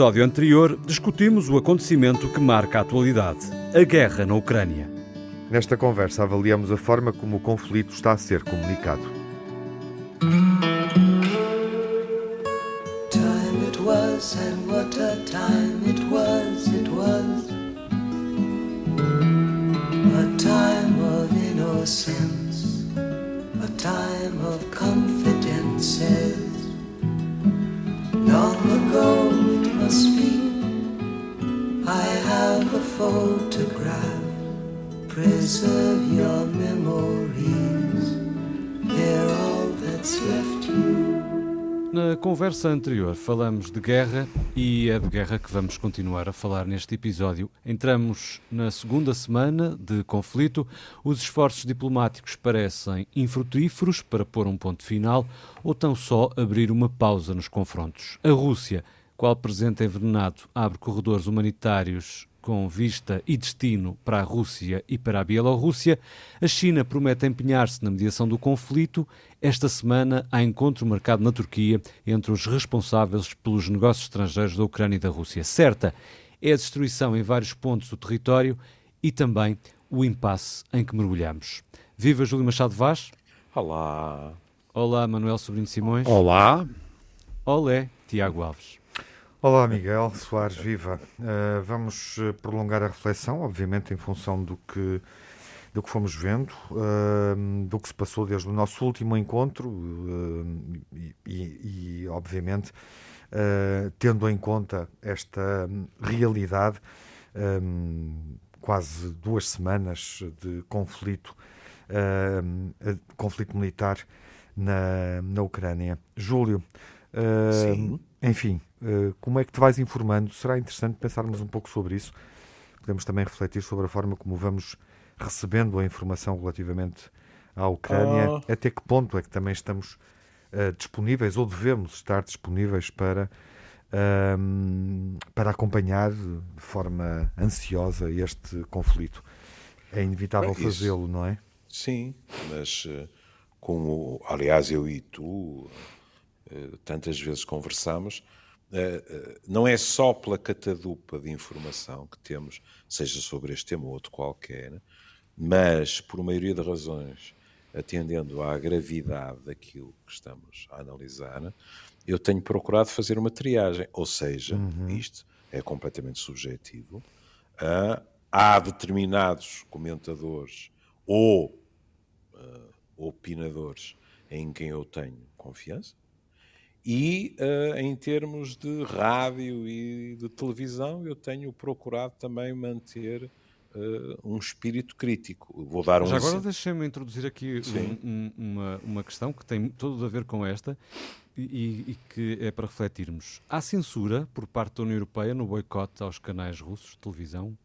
episódio anterior, discutimos o acontecimento que marca a atualidade: a guerra na Ucrânia. Nesta conversa, avaliamos a forma como o conflito está a ser comunicado. Time it was, and what a time it was, it was. A time of innocence, a time of confidences. Long ago it must be, I have a photograph. Preserve your memories, they're all that's left you. Na conversa anterior falamos de guerra e é de guerra que vamos continuar a falar neste episódio. Entramos na segunda semana de conflito. Os esforços diplomáticos parecem infrutíferos para pôr um ponto final ou tão só abrir uma pausa nos confrontos. A Rússia, qual presente envenenado, abre corredores humanitários com vista e destino para a Rússia e para a Bielorrússia, a China promete empenhar-se na mediação do conflito. Esta semana há encontro marcado na Turquia entre os responsáveis pelos negócios estrangeiros da Ucrânia e da Rússia. Certa é a destruição em vários pontos do território e também o impasse em que mergulhamos. Viva Júlio Machado Vaz. Olá. Olá, Manuel Sobrinho Simões. Olá. Olé, Tiago Alves. Olá, Miguel Soares, viva. Uh, vamos eh, prolongar a reflexão, obviamente, em função do que, do que fomos vendo, uh, do que se passou desde o nosso último encontro uh, e, e, e, obviamente, tendo em conta esta realidade, um, quase duas semanas de conflito, conflito militar na, na Ucrânia. Júlio, enfim eh, como é que te vais informando? Será interessante pensarmos um pouco sobre isso. Podemos também refletir sobre a forma como vamos recebendo a informação relativamente à Ucrânia. Oh. Até que ponto é que também estamos uh, disponíveis ou devemos estar disponíveis para, uh, para acompanhar de forma ansiosa este conflito? É inevitável fazê-lo, não é? Sim, mas uh, como, aliás, eu e tu tantas vezes conversamos, eh, eh, não é só pela catadupa de informação que temos, seja sobre este tema ou outro qualquer, mas por maioria de razões, atendendo à gravidade daquilo que estamos a analisar, eu tenho procurado fazer uma triagem, ou seja, uhum. isto é completamente subjetivo. Há determinados comentadores ou uh, opinadores em quem eu tenho confiança, e uh, em termos de rádio e de televisão, eu tenho procurado também manter uh, um espírito crítico. Vou dar um Já agora deixem-me introduzir aqui um, um, uma, uma questão que tem tudo a ver com esta e, e, que é para refletirmos. Há censura por parte da União Europeia no boicote aos canais russos de televisão?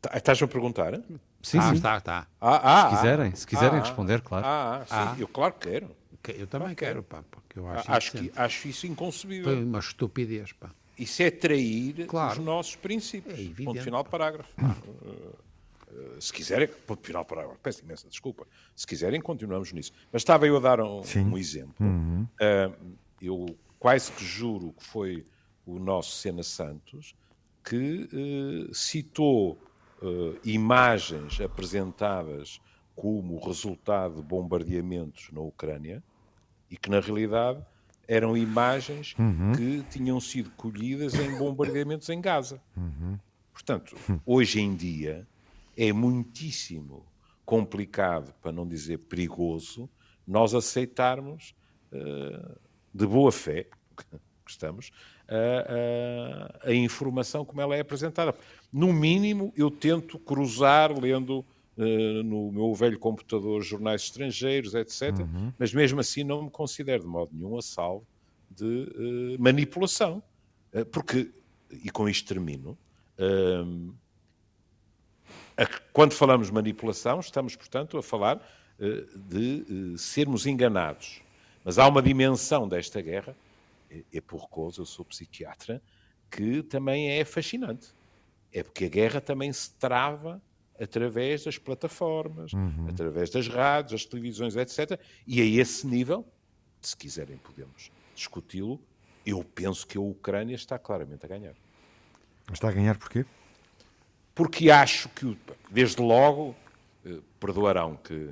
Tá, estás a perguntar? Sim, ah, sim. Está, está. Ah, ah, se quiserem, se quiserem ah, responder, claro. Ah, sim, ah. eu claro que quero. Eu também quero, pá, porque eu acho, acho, que, acho isso inconcebível. Foi uma estupidez, pá. Isso é trair claro. os nossos princípios. É evidente, ponto final, parágrafo. Uh, uh, se quiserem, ponto final, parágrafo. Peço imensa desculpa. Se quiserem, continuamos nisso. Mas estava eu a dar um, um exemplo. Uhum. Uh, eu quase que juro que foi o nosso Sena Santos que citou imagens apresentadas como resultado de bombardeamentos na Ucrânia e que na realidade eram imagens uhum. que tinham sido colhidas em bombardeamentos em Gaza. Uhum. Portanto, hoje em dia é muitíssimo complicado, para não dizer perigoso, nós aceitarmos uh, de boa fé, que estamos, a, a, a, informação como ela é apresentada. No mínimo, eu tento cruzar lendo no meu velho computador jornais estrangeiros, etc. Uhum. Mas mesmo assim não me considero de modo nenhum a salvo de uh, manipulação. Uh, porque, e com isto termino, quando falamos de manipulação, estamos, portanto, a falar de sermos enganados. Mas há uma dimensão desta guerra, é, é por causa, eu sou psiquiatra, que também é fascinante. É porque a guerra também se trava através das plataformas, uhum. através das rádios, das televisões, etc. E a esse nível, se quiserem, podemos discuti-lo, Eu penso que a Ucrânia está claramente a ganhar. Está a ganhar porquê? Porque acho que, desde logo, eh, perdoarão que,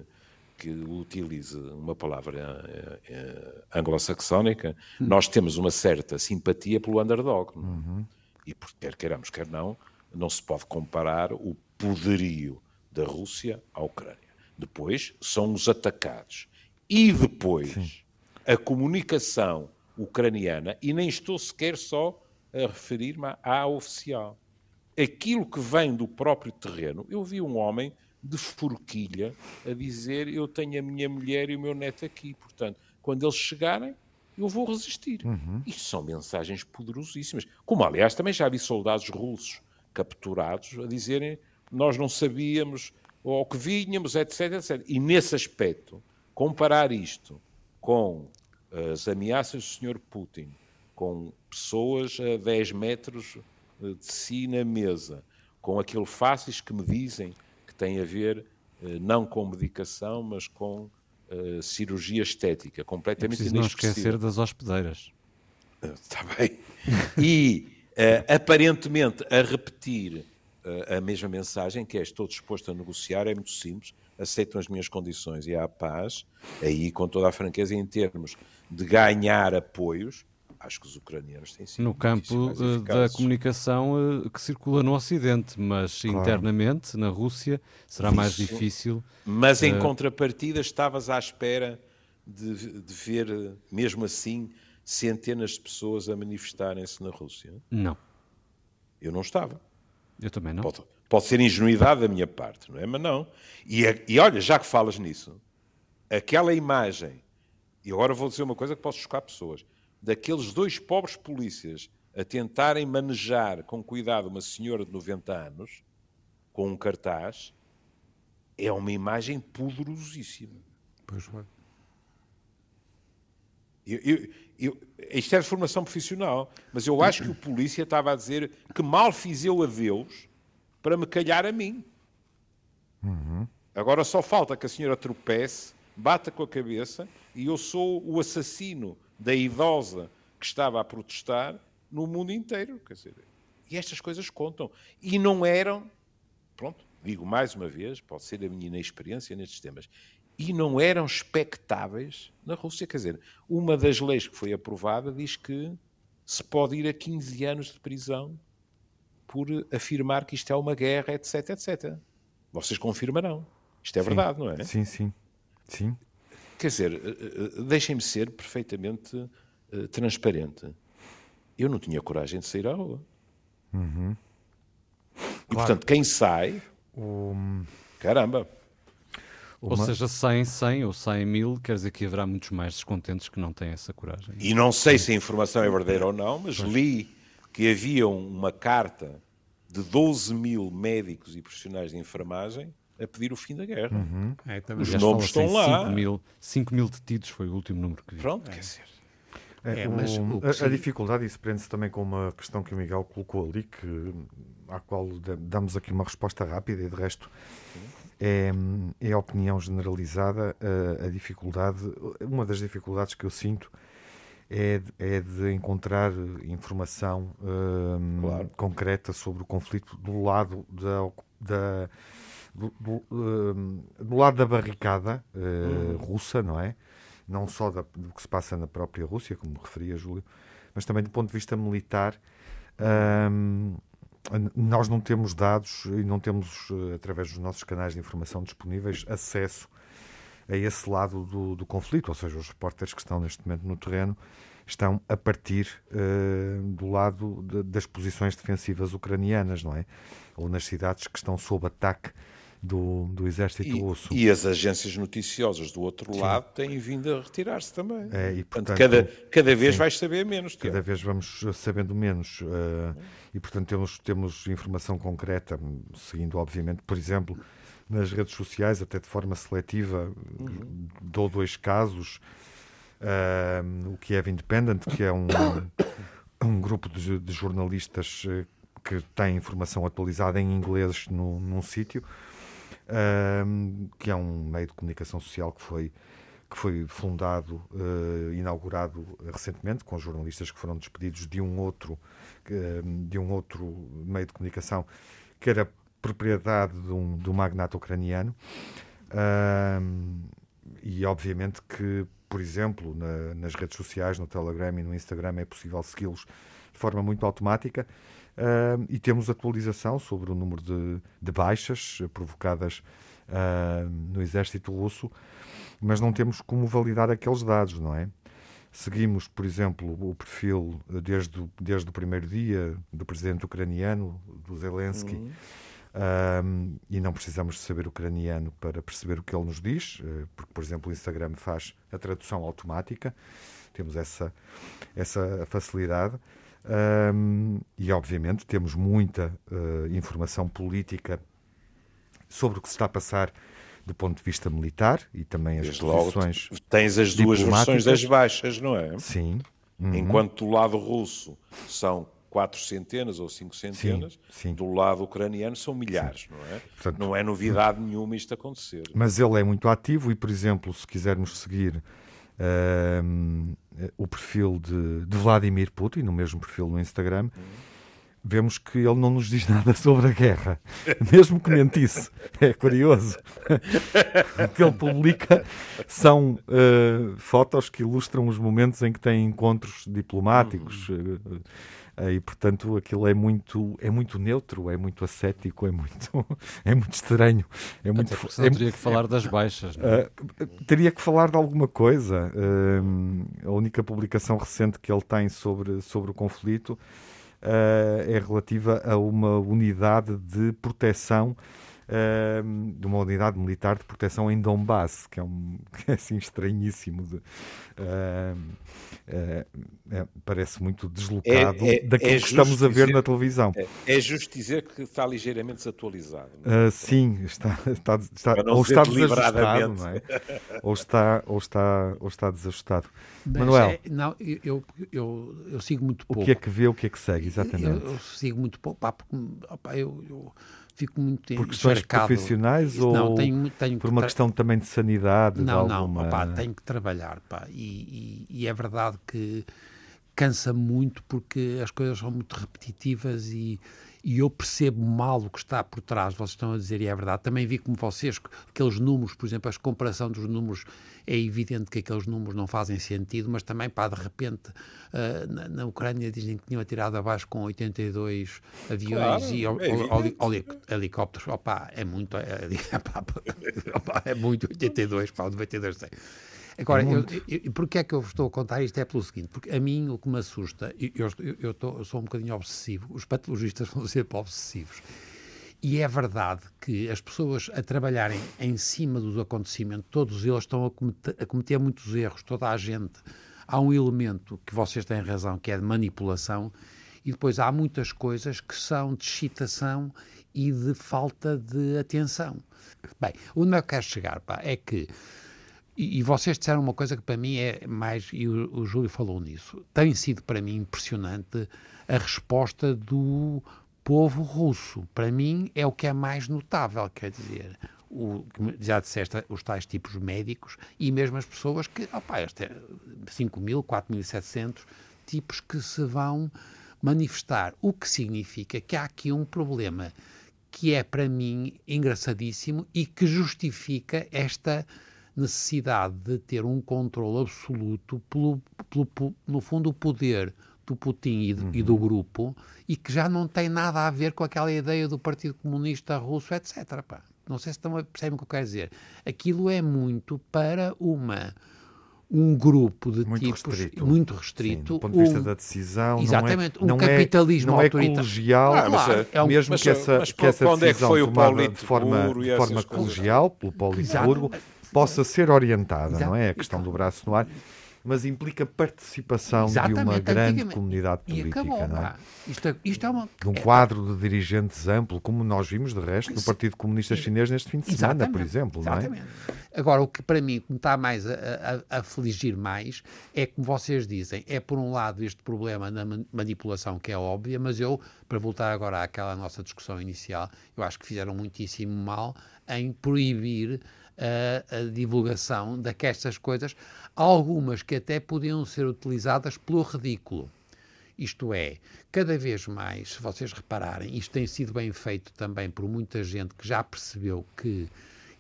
que utilize uma palavra eh, eh, anglo-saxónica, hum. nós temos uma certa simpatia pelo underdog. Uhum. E, quer queiramos, quer não, não se pode comparar o poderio da Rússia à Ucrânia. Depois são os atacados. E depois Sim. a comunicação ucraniana, e nem estou sequer só a referir-me à oficial. Aquilo que vem do próprio terreno, eu vi um homem de forquilha a dizer: Eu tenho a minha mulher e o meu neto aqui, portanto, quando eles chegarem, eu vou resistir. Uhum. Isto são mensagens poderosíssimas. Como, aliás, também já vi soldados russos capturados a dizerem: Nós não sabíamos ou que vínhamos, etc, etc. E nesse aspecto, comparar isto com as ameaças do Sr. Putin, com pessoas a 10 metros de si na mesa, com aquele fáceis que me dizem que tem a ver eh, não com medicação, mas com uh, cirurgia estética, completamente é não esquecer das hospedeiras. Está bem. E uh, aparentemente a repetir a mesma mensagem, que é estou disposto a negociar, é muito simples, aceitam as minhas condições e há paz, aí com toda a franqueza em termos de ganhar apoios, acho que os ucranianos têm sido No campo eh, da comunicação que circula no Ocidente, mas claro. internamente, na Rússia, será Isso. mais difícil. Mas em uh... contrapartida, estavas à espera de, de, ver, mesmo assim, centenas de pessoas a manifestarem-se na Rússia? Não. Eu não estava. Eu também não. Pode, pode ser ingenuidade da minha parte, não é? Mas não. E, e olha, já que falas nisso, aquela imagem, e agora vou dizer uma coisa que posso chocar pessoas, daqueles dois pobres polícias a tentarem manejar com cuidado uma senhora de 90 anos, com um cartaz, é uma imagem poderosíssima. Pois é. Eu, eu, eu, isto é de formação profissional, mas eu acho que o polícia estava a dizer que mal fiz eu a Deus para me calhar a mim. Uhum. Agora só falta que a senhora tropece, bata com a cabeça e eu sou o assassino da idosa que estava a protestar no mundo inteiro. Quer dizer, e estas coisas contam. E não eram, pronto, digo mais uma vez, pode ser a minha inexperiência nestes temas, e não eram expectáveis na Rússia. Quer dizer, uma das leis que foi aprovada diz que se pode ir a 15 anos de prisão por afirmar que isto é uma guerra, etc, etc. Vocês confirmarão. Isto é sim, verdade, não é? Sim, sim. sim. Quer dizer, eh, eh, deixem-me ser perfeitamente uh, transparente. Eu não tinha coragem de sair à rua. Uhum. E, claro. portanto, quem sai... Um... Caramba! Uma... Ou seja, 100, 100 ou 100 mil, quer dizer que haverá muitos mais descontentes que não têm essa coragem. E não sei se a informação é verdadeira ou não, mas pois. li que havia uma carta de 12 mil médicos e profissionais de enfermagem a pedir o fim da guerra. Uhum. É, Os nomes estão assim, lá. 5 mil, 5 mil detidos foi o último número que vi. Pronto, é. quer dizer. É, é, mas a, a, dificuldade, isso prende-se também com uma questão que o Miguel colocou ali, que, à qual damos aqui uma resposta rápida e de resto é, é a opinião generalizada, a, a, dificuldade, uma das dificuldades que eu sinto é, de, é de encontrar informação um, claro. concreta sobre o conflito do lado da, da do, do, um, do, lado da barricada uh, uhum. russa, não é? Não só da, do que se passa na própria Rússia, como referia Júlio, mas também do ponto de vista militar. Um, nós não temos dados e não temos, eh, através dos nossos canais de informação disponíveis, acesso a esse lado do, do conflito, ou seja, os repórteres que estão neste momento no terreno estão a partir uh, do lado de, das posições defensivas ucranianas, não é? Ou nas cidades que estão sob ataque do, do exército e, russo. E as agências noticiosas do outro sim. lado têm vindo a retirar-se também. É, e, portanto, cada, cada vez sim, vais saber menos. Cada vez vamos sabendo menos. Uh, e, portanto, temos, temos informação concreta, seguindo, obviamente, por exemplo, nas redes sociais, até de forma seletiva, uhum. dou dois casos. Uh, o Kiev Independent, que é um, um grupo de, de jornalistas eh, que tem informação atualizada em inglês no, num sítio, que é um meio de comunicação social que foi, que foi fundado, uh, inaugurado recentemente, com jornalistas que foram despedidos de um outro, de um outro meio de comunicação, que era propriedade de um, de um magnata ucraniano. e obviamente que, por exemplo, na, nas redes sociais, no Telegram e no Instagram, é possível segui-los de forma muito automática. Uh, e temos atualização sobre o número de, de baixas provocadas uh, no exército russo, mas não temos como validar aqueles dados, não é? Seguimos, por exemplo, o perfil desde, desde o primeiro dia do presidente ucraniano, do Zelensky, uhum. um, e não precisamos de saber ucraniano para perceber o que ele nos diz, eh, porque, por exemplo, o Instagram faz a tradução automática, temos essa, essa facilidade. Um, e, obviamente, temos muita uh, informação política sobre o que se está a passar do ponto de vista militar e também as Desde posições logo, Tens as duas versões das baixas, não é? Sim. Uhum. Enquanto do lado russo são quatro centenas ou cinco centenas, sim, sim. do lado ucraniano são milhares, sim. não é? Portanto, não é novidade nenhuma isto acontecer. Mas ele é muito ativo e, por exemplo, se quisermos seguir uh, o perfil de, de, Vladimir Putin, no mesmo perfil no Instagram, vemos que ele não nos diz nada sobre a guerra, mesmo que mentisse. É curioso. o que ele publica são uh, fotos que ilustram os momentos em que tem encontros diplomáticos. Uh, e portanto aquilo é muito é muito neutro é muito ascético é muito é muito estranho é muito é, teria que falar das baixas é? uh, teria que falar de alguma coisa uh, a única publicação recente que ele tem sobre sobre o conflito uh, é relativa a uma unidade de proteção Uh, de uma unidade militar de proteção em Donbass, que é, um, que é assim estranhíssimo. De, uh, uh, parece muito deslocado é, é, daquilo é que estamos a ver dizer, na televisão. É, é, justo dizer que está ligeiramente desatualizado. É? sim, está, está, está ou está desajustado, não é? ou, está, ou, está, ou está desajustado. Mas Manuel, é, não, eu, eu, eu, sigo muito pouco. O que é que vê, o que é que segue, exatamente? Eu, eu sigo muito pouco, pá, porque opa, eu, eu fico muito tempo Por questões cercado. profissionais ou não, tenho, tenho por uma questão também de sanidade? Não, de alguma... não, opa, tenho que trabalhar, pá, e, e, e é verdade que cansa muito porque as coisas são muito repetitivas e, e eu percebo mal o que está por trás, vocês estão a dizer, e é verdade. Também vi como vocês, aqueles números, por exemplo, a comparação dos números, é evidente que aqueles números não fazem sentido, mas também, pá, de repente, uh, na, na, Ucrânia dizem que tinham atirado abaixo com 82 aviões claro, e é helicópteros. Opa, é muito, é, é, é muito 82, pá, 92 sei. Agora, eu, eu, porquê é que eu estou a contar isto? É pelo seguinte, porque a mim o que me assusta, eu, eu, tô, sou um bocadinho obsessivo, os patologistas vão sempre obsessivos, e é verdade que as pessoas a trabalharem em cima dos acontecimentos, todos eles estão a cometer, a cometer muitos erros, toda a gente. Há um elemento que vocês têm razão, que é de manipulação, e depois há muitas coisas que são de excitação e de falta de atenção. Bem, onde eu quero chegar pá, é que e, e, vocês disseram uma coisa que para mim é mais, e o, o Júlio falou nisso, tem sido para mim impressionante a resposta do povo russo. Para mim é o que é mais notável, quer dizer, o, já disseste, os tais tipos médicos e mesmo as pessoas que, opá, este é 5 mil, 4.700 tipos que se vão manifestar, o que significa que há aqui um problema que é para mim engraçadíssimo e que justifica esta necessidade de ter um controle absoluto pelo, pelo, no fundo, o poder do Putin e, uhum. e, do grupo e que já não tem nada a ver com aquela ideia do Partido Comunista Russo, etc. Pá. Não sei se estão a perceber o que eu quero dizer. Aquilo é muito para uma um grupo de muito tipos restrito. muito restrito. Sim, do ponto de vista um, da decisão, exatamente, não é, um capitalismo não é, não é colegial, ah, mas, é, é um, mesmo mas, que essa, mas, que essa decisão é que foi o tomada de forma, de forma colegial, pelo Politburo, possa ser orientada, Exato. não é? A questão do braço no ar, mas implica participação Exatamente, de uma grande comunidade política, acabou, não é? Isto, é, isto é uma... De um quadro de dirigentes amplo, como nós vimos, de resto, no Partido Comunista Chinês neste fim de semana, Exatamente. por exemplo, Exatamente. não é? Agora, o que para mim me está mais a, a, a afligir mais é como vocês dizem, é por um lado este problema na manipulação que é óbvia, mas eu, para voltar agora àquela nossa discussão inicial, eu acho que fizeram muitíssimo mal em proibir a, a divulgação daquestas coisas, algumas que até podiam ser utilizadas pelo ridículo. Isto é, cada vez mais, se vocês repararem, isto tem sido bem feito também por muita gente que já percebeu que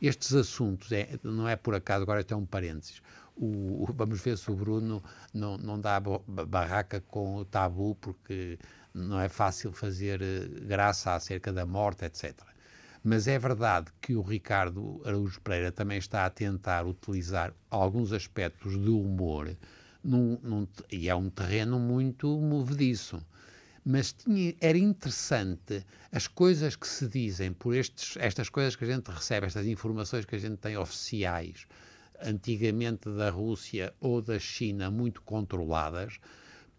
estes assuntos, é, não é por acaso, agora até um parênteses, o, vamos ver se o Bruno não, não dá barraca com o tabu, porque não é fácil fazer eh, graça acerca da morte, etc. Mas é verdade que o Ricardo Araújo Pereira também está a tentar utilizar alguns aspectos do humor, num, num, e é um terreno muito movediço. Mas tinha, era interessante as coisas que se dizem por estes, estas coisas que a gente recebe, estas informações que a gente tem oficiais, antigamente da Rússia ou da China, muito controladas,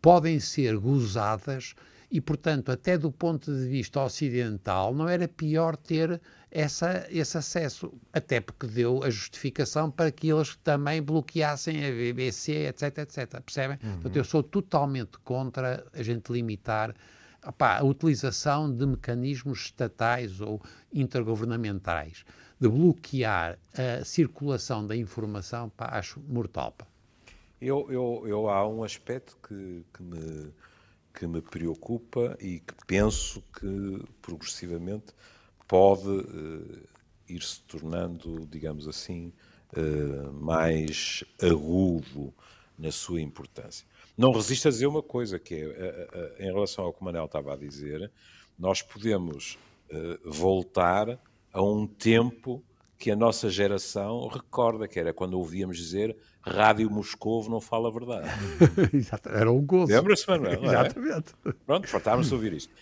podem ser gozadas e, portanto, até do ponto de vista ocidental, não era pior ter essa, esse acesso, até porque deu a justificação para que eles também bloqueassem a BBC, etc, etc. Percebem? Uhum. Portanto, eu sou totalmente contra a gente limitar opá, a utilização de mecanismos estatais ou intergovernamentais, de bloquear a circulação da informação, pá, acho mortal. Pá. Eu, eu, eu, há um aspecto que, que me que me preocupa e que penso que progressivamente pode uh, ir se tornando, digamos assim, uh, mais agudo na sua importância. Não resisto a dizer uma coisa, que é, uh, em relação ao que o Manel estava a dizer, nós podemos voltar a um tempo que a nossa geração recorda, que era quando ouvíamos dizer Rádio Moscovo não fala a verdade. Era um gozo. Lembra-se, Manuel? É? Exatamente. É? Pronto, fartávamos de ouvir isto.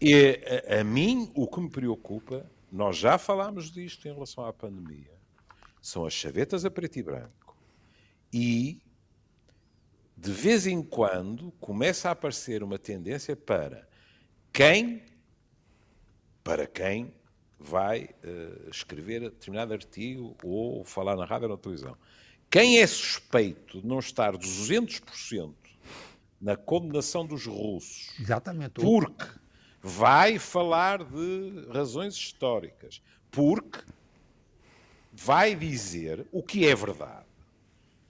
E a, a, mim, o que me preocupa, nós já falámos disto em relação à pandemia, são as chavetas a preto e branco. E, de vez em quando, começa a aparecer uma tendência para quem, para quem vai uh, escrever determinado artigo ou falar na rádio ou na televisão quem é suspeito de não estar 200% na condenação dos russos, Exatamente. porque vai falar de razões históricas, porque vai dizer o que é verdade,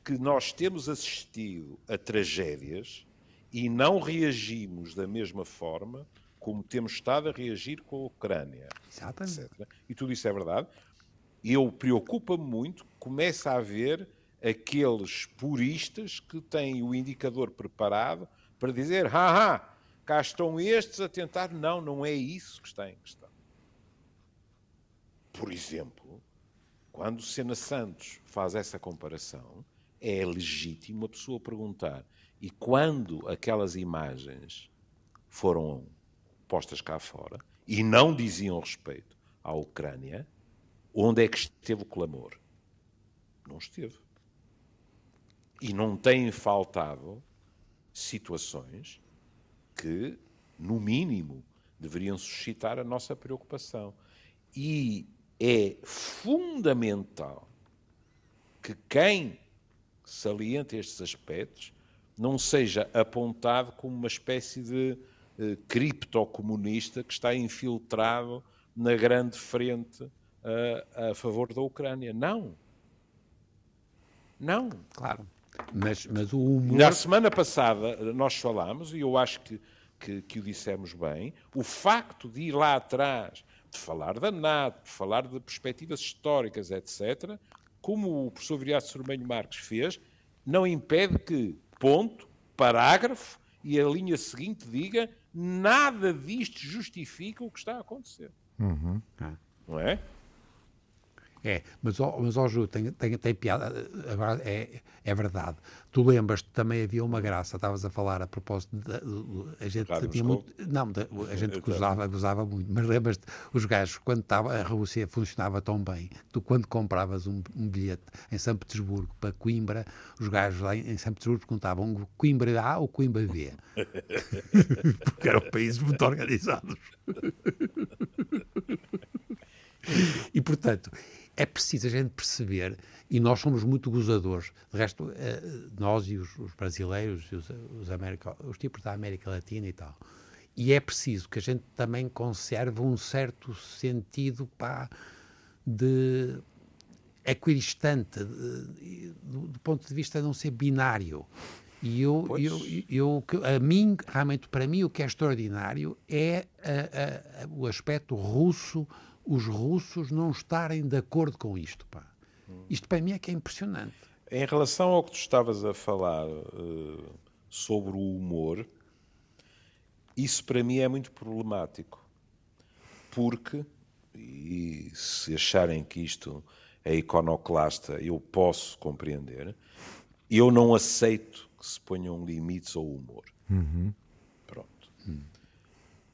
que nós temos assistido a tragédias e não reagimos da mesma forma como temos estado a reagir com a Ucrânia, Exatamente. etc. E tudo isso é verdade. Eu preocupa-me muito, começa a haver aqueles puristas que têm o indicador preparado para dizer, haha, cá estão estes a tentar. Não, não é isso que está em questão. Por exemplo, quando Sena Santos faz essa comparação, é legítimo a pessoa perguntar: e quando aquelas imagens foram postas cá fora e não diziam respeito à Ucrânia, onde é que esteve o clamor? Não esteve. E não têm faltado situações que, no mínimo, deveriam suscitar a nossa preocupação. E é fundamental que quem salienta estes aspectos não seja apontado como uma espécie de eh, criptocomunista que está infiltrado na grande frente uh, a favor da Ucrânia. Não. Não. Claro. Mas, mas o humor... Na semana passada nós falámos, e eu acho que, que, que o dissemos bem, o facto de ir lá atrás, de falar da NATO, de falar de perspectivas históricas, etc., como o professor Viriato Sormenho Marques fez, não impede que, ponto, parágrafo, e a linha seguinte diga nada disto justifica o que está a acontecer. Uhum. Não é? É, mas, ó, mas ó, Ju, tem, tem, tem piada, é, é verdade. Tu lembras que também havia uma graça, estavas a falar a propósito, de, a gente claro, tinha muito, não, a gente gozava, gozava muito, mas lembras-te, os gajos, quando estava, a Rússia funcionava tão bem, tu quando compravas um, um, bilhete em São Petersburgo para Coimbra, os gajos lá em, em São Petersburgo contavam Coimbra A ou Coimbra B, porque eram países muito organizados. e, portanto, é preciso a gente perceber, e nós somos muito gozadores, de resto, eh, nós e os, os brasileiros, os, os, América, os tipos da América Latina e tal, e é preciso que a gente também conserve um certo sentido pá, de equidistante, do, do, ponto de vista de não ser binário. E eu, eu, eu, a mim, realmente, para mim, o que é extraordinário é a, a, o aspecto russo, os russos não estarem de acordo com isto. Pá. Isto para mim é que é impressionante. Em relação ao que tu estavas a falar uh, sobre o humor, isso para mim é muito problemático. Porque, e se acharem que isto é iconoclasta, eu posso compreender, eu não aceito que se ponham limites ao humor. Uhum. Pronto. Uhum.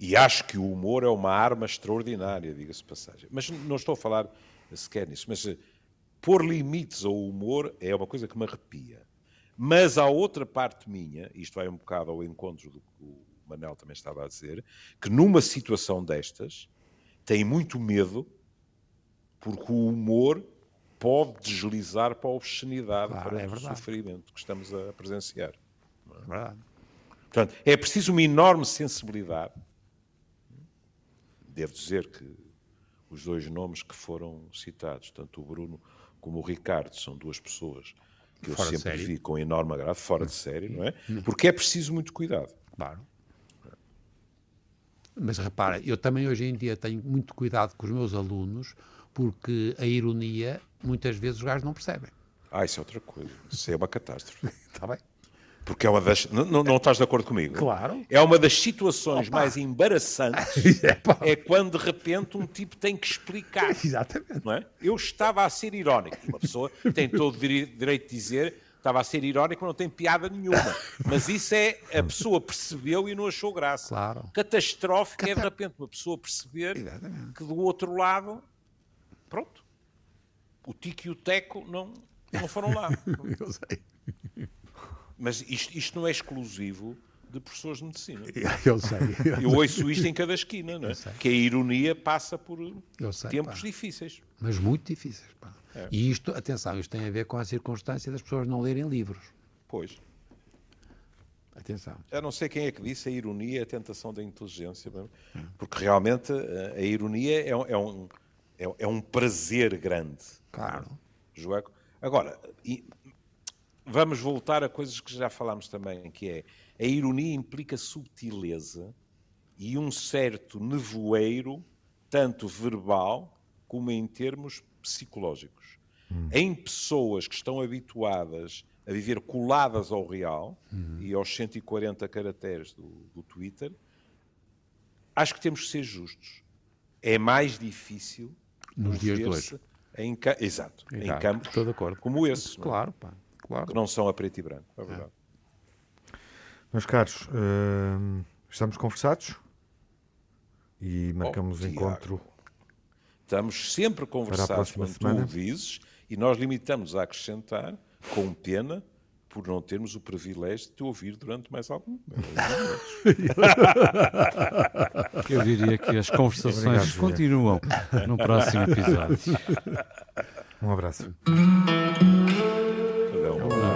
E acho que o humor é uma arma extraordinária, diga-se passagem. Mas não estou a falar sequer nisso. Mas eh, pôr limites ao humor é uma coisa que me arrepia. Mas há outra parte minha, isto vai um bocado ao encontro do que o Manel também estava a dizer, que numa situação destas tem muito medo porque o humor pode deslizar para a obscenidade, claro, para é o sofrimento que estamos a presenciar. É verdade. Portanto, é preciso uma enorme sensibilidade. Devo dizer que os dois nomes que foram citados, tanto o Bruno como o Ricardo, são duas pessoas que eu fora sempre vi com enorme agrado, fora de série, não é? Hum. Porque é preciso muito cuidado. Claro. Mas repara, eu também hoje em dia tenho muito cuidado com os meus alunos, porque a ironia muitas vezes os gajos não percebem. Ah, isso é outra coisa. Isso é uma catástrofe. Está bem. Porque é uma das. Não, não, estás de acordo comigo? Claro. É uma das situações Opa. mais embaraçantes. é, quando de repente um tipo tem que explicar. Exatamente. Não é? Eu estava a ser irónico. Uma pessoa tem todo o direito de dizer estava a ser irónico, não tem piada nenhuma. Mas isso é, a pessoa percebeu e não achou graça. Claro. Catastrófico Cata... é de repente uma pessoa perceber Exatamente. que do outro lado, pronto, o Tico e o Teco não, não foram lá. Eu sei. Mas isto, isto não é exclusivo de professores de medicina. Eu sei. Eu, eu ouço isto em cada esquina, não é? Que a ironia passa por sei, tempos pá. difíceis. Mas muito difíceis, pá. É. E isto, atenção, isto tem a ver com a circunstância das pessoas não lerem livros. Pois. Atenção. Eu não sei quem é que disse a ironia é a tentação da inteligência, é? porque realmente a, a ironia é, é, um, é, é, um prazer grande. Claro. Joaco. Agora, vamos voltar a coisas que já falámos também, que é a ironia implica subtileza e um certo nevoeiro, tanto verbal como em termos psicológicos. Hum. Em pessoas que estão habituadas a viver coladas ao real hum. e aos 140 caracteres do, do Twitter, acho que temos que ser justos. É mais difícil nos dias de hoje. Em, exato, exato, em campos como esse. É? Claro, pá, claro. Que não são a preto e branco, é verdade. É. Meus caros, uh, estamos conversados e marcamos oh, encontro Estamos sempre a conversar quando semana. tu dizes e nós limitamos a acrescentar, com pena, por não termos o privilégio de te ouvir durante mais algum Eu diria que as conversações Obrigado, continuam no próximo episódio. Um abraço.